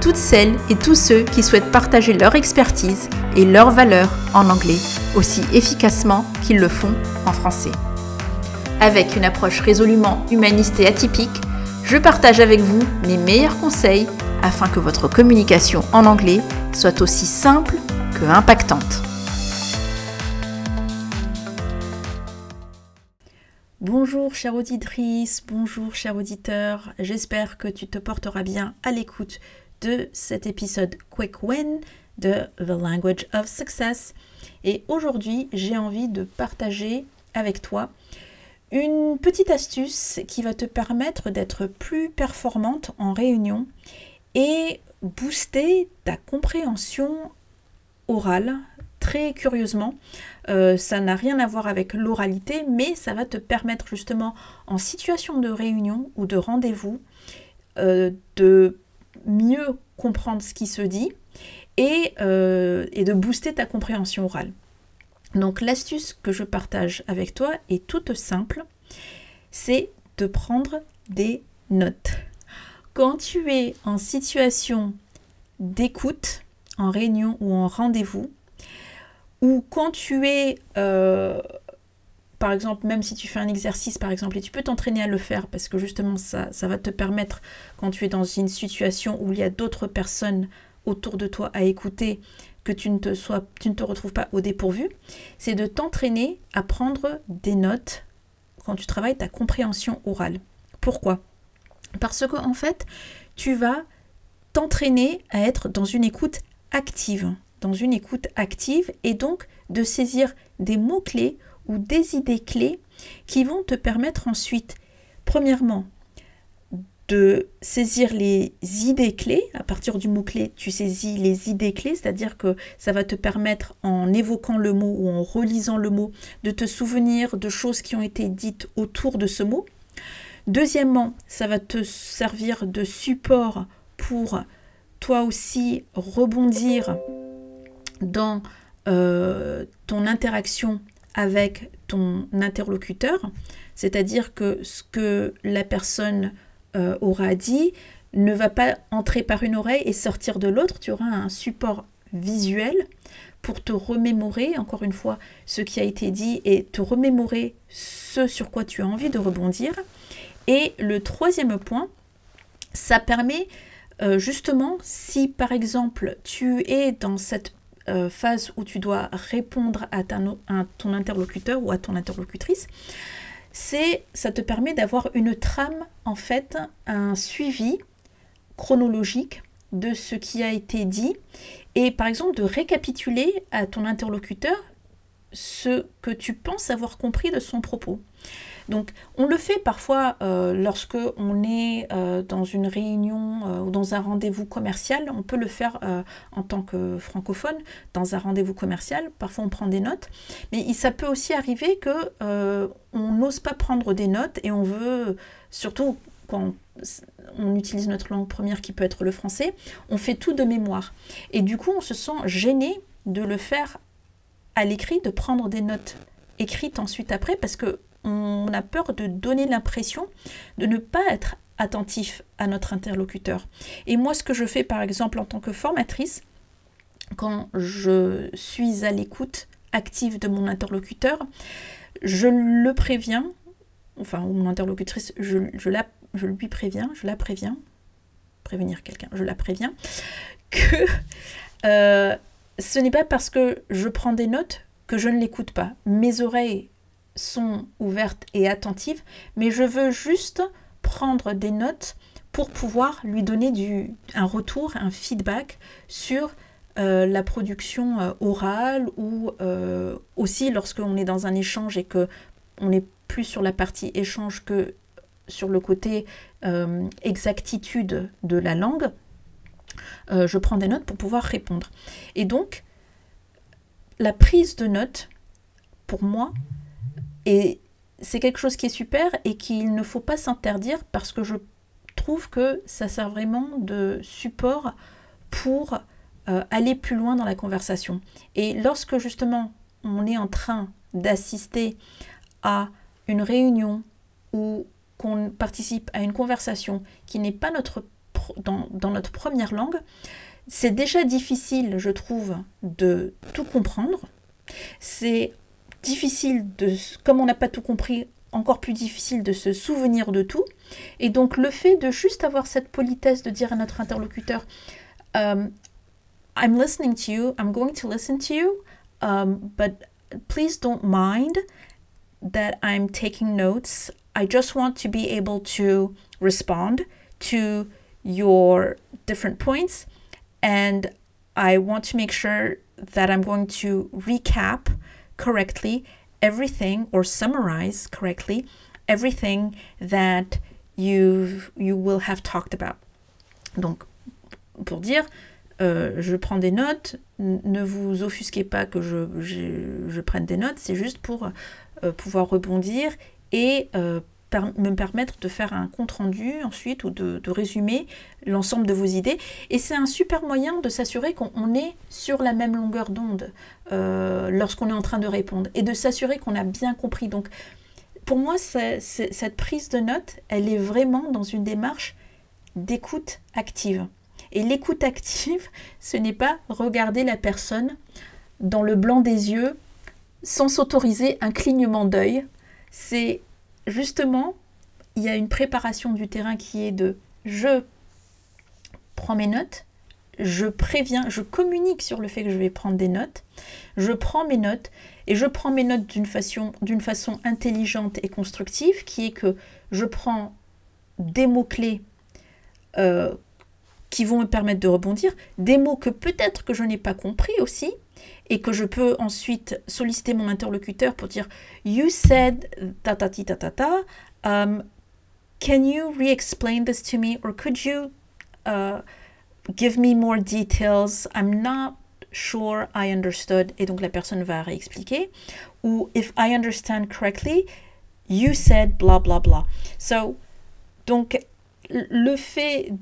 toutes celles et tous ceux qui souhaitent partager leur expertise et leurs valeurs en anglais aussi efficacement qu'ils le font en français. Avec une approche résolument humaniste et atypique, je partage avec vous mes meilleurs conseils afin que votre communication en anglais soit aussi simple que impactante. Bonjour chère auditrice, bonjour cher auditeur, j'espère que tu te porteras bien à l'écoute de cet épisode Quick Win de The Language of Success. Et aujourd'hui, j'ai envie de partager avec toi une petite astuce qui va te permettre d'être plus performante en réunion et booster ta compréhension orale. Très curieusement, euh, ça n'a rien à voir avec l'oralité, mais ça va te permettre justement en situation de réunion ou de rendez-vous euh, de mieux comprendre ce qui se dit euh, et, de booster ta compréhension orale. Donc l'astuce que je partage avec toi est toute simple, c'est de prendre des notes. Quand tu es en situation d'écoute, en réunion ou en rendez-vous, ou quand tu es euh, par exemple, même si tu fais un exercice, par exemple, et tu peux t'entraîner à le faire, parce que justement, ça, ça va te permettre, quand tu es dans une situation où il y a d'autres personnes autour de toi à écouter, que tu ne te, sois, tu ne te retrouves pas au dépourvu, c'est de t'entraîner à prendre des notes quand tu travailles ta compréhension orale. Pourquoi? Parce que en fait, tu vas t'entraîner à être dans une écoute active, dans une écoute active, et donc de saisir des mots-clés ou des idées clés qui vont te permettre ensuite, premièrement, de saisir les idées clés. À partir du mot-clé, tu saisis les idées clés, c'est-à-dire que ça va te permettre, en évoquant le mot ou en relisant le mot, de te souvenir de choses qui ont été dites autour de ce mot. Deuxièmement, ça va te servir de support pour toi aussi rebondir dans euh, ton interaction avec ton interlocuteur, c'est-à-dire que ce que la personne euh, aura dit ne va pas entrer par une oreille et sortir de l'autre, tu auras un support visuel pour te remémorer, encore une fois, ce qui a été dit et te remémorer ce sur quoi tu as envie de rebondir. Et le troisième point, ça permet euh, justement, si par exemple tu es dans cette euh, phase où tu dois répondre à, ton interlocuteur ou à ton interlocutrice, c'est ça te permet d'avoir une trame, en fait, un suivi chronologique de ce qui a été dit et par exemple de récapituler à ton interlocuteur ce que tu penses avoir compris de son propos. Donc on le fait parfois euh, lorsque on est euh, dans une réunion euh, ou dans un rendez-vous commercial. On peut le faire en tant que francophone dans un rendez-vous commercial. Parfois on prend des notes, mais ça peut aussi arriver que on n'ose pas prendre des notes et on veut surtout quand on utilise notre langue première qui peut être le français, on fait tout de mémoire. Et du coup, on se sent gêné de le faire à l'écrit, de prendre des notes écrites ensuite après, parce que on a peur de donner l'impression de ne pas être attentif à notre interlocuteur. Et moi, ce que je fais par exemple en tant que formatrice, quand je suis à l'écoute active de mon interlocuteur, je le préviens, enfin, ou mon interlocutrice, je, la, lui préviens, je la préviens, prévenir quelqu'un, je la préviens, que euh, ce n'est pas parce que je prends des notes que je ne l'écoute pas. Mes oreilles sont ouvertes et attentives, mais je veux juste prendre des notes pour pouvoir lui donner du, un retour, un feedback sur euh, la production euh, orale ou euh, aussi lorsqu'on est dans un échange et que on est plus sur la partie échange que sur le côté exactitude de la langue, je prends des notes pour pouvoir répondre. Et donc, la prise de notes pour moi. Et c'est quelque chose qui est super et qu'il ne faut pas s'interdire parce que je trouve que ça sert vraiment de support pour euh, aller plus loin dans la conversation. Et lorsque justement on est en train d'assister à une réunion ou qu'on participe à une conversation qui n'est pas notre dans, dans notre première langue, c'est déjà difficile, je trouve, de tout comprendre. C'est difficile de, comme on n'a pas tout compris, encore plus difficile de se souvenir de tout. Et donc le fait de juste avoir cette politesse de dire à notre interlocuteur, um, I'm listening to you, I'm going to listen to you, um, but please don't mind that I'm taking notes. I just want to be able to respond to your different points and I want to make sure that I'm going to recap correctly everything or summarize correctly everything that you you will have talked about. Donc, pour dire, euh, je prends des notes, ne vous offusquez pas que je, je, prenne des notes, c'est juste pour euh, pouvoir rebondir et euh, me permettre de faire un compte-rendu ensuite ou de, résumer l'ensemble de vos idées. Et c'est un super moyen de s'assurer qu'on est sur la même longueur d'onde euh, lorsqu'on est en train de répondre et de s'assurer qu'on a bien compris. Donc pour moi, cette prise de notes, elle est vraiment dans une démarche d'écoute active. Et l'écoute active, ce n'est pas regarder la personne dans le blanc des yeux sans s'autoriser un clignement d'œil. C'est justement, il y a une préparation du terrain qui est de je prends mes notes, je préviens, je communique sur le fait que je vais prendre des notes, je prends mes notes et je prends mes notes d'une façon, façon intelligente et constructive qui est que je prends des mots-clés euh, qui vont me permettre de rebondir, des mots que peut-être que je n'ai pas compris aussi, et que je peux ensuite solliciter mon interlocuteur pour dire You said ta ta ta ta ta. Um, can you re-explain this to me, or could you uh, give me more details? I'm not sure I understood. Et donc la personne va réexpliquer. Ou if I understand correctly, you said blah blah blah. So, donc le fait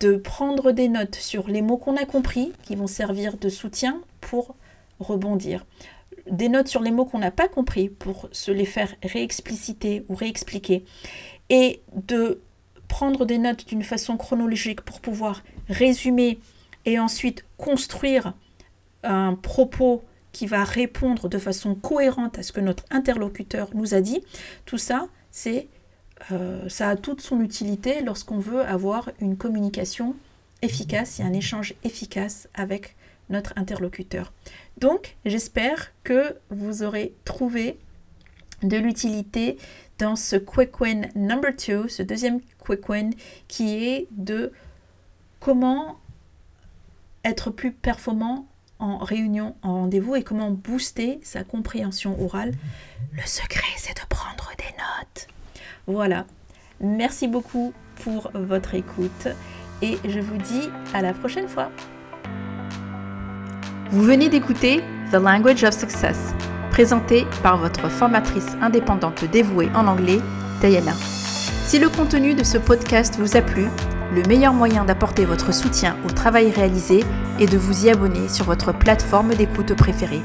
de prendre des notes sur les mots qu'on a compris, qui vont servir de soutien pour rebondir. Des notes sur les mots qu'on n'a pas compris pour se les faire réexpliciter ou réexpliquer. Et de prendre des notes d'une façon chronologique pour pouvoir résumer et ensuite construire un propos qui va répondre de façon cohérente à ce que notre interlocuteur nous a dit. Tout ça, c'est euh, ça a toute son utilité lorsqu'on veut avoir une communication efficace et un échange efficace avec notre interlocuteur. Donc, j'espère que vous aurez trouvé de l'utilité dans ce quick win number two, ce deuxième quick win qui est de comment être plus performant en réunion, en rendez-vous et comment booster sa compréhension orale. Le secret, c'est de prendre des notes. Voilà. Merci beaucoup pour votre écoute et je vous dis à la prochaine fois. Vous venez d'écouter The Language of Success, présenté par votre formatrice indépendante dévouée en anglais, Diana. Si le contenu de ce podcast vous a plu, le meilleur moyen d'apporter votre soutien au travail réalisé est de vous y abonner sur votre plateforme d'écoute préférée.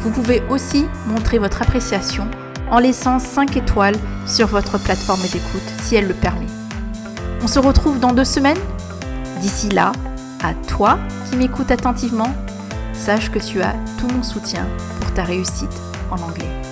Vous pouvez aussi montrer votre appréciation en laissant 5 étoiles sur votre plateforme d'écoute si elle le permet. On se retrouve dans deux semaines D'ici là, à toi qui m'écoutes attentivement, sache que tu as tout mon soutien pour ta réussite en anglais.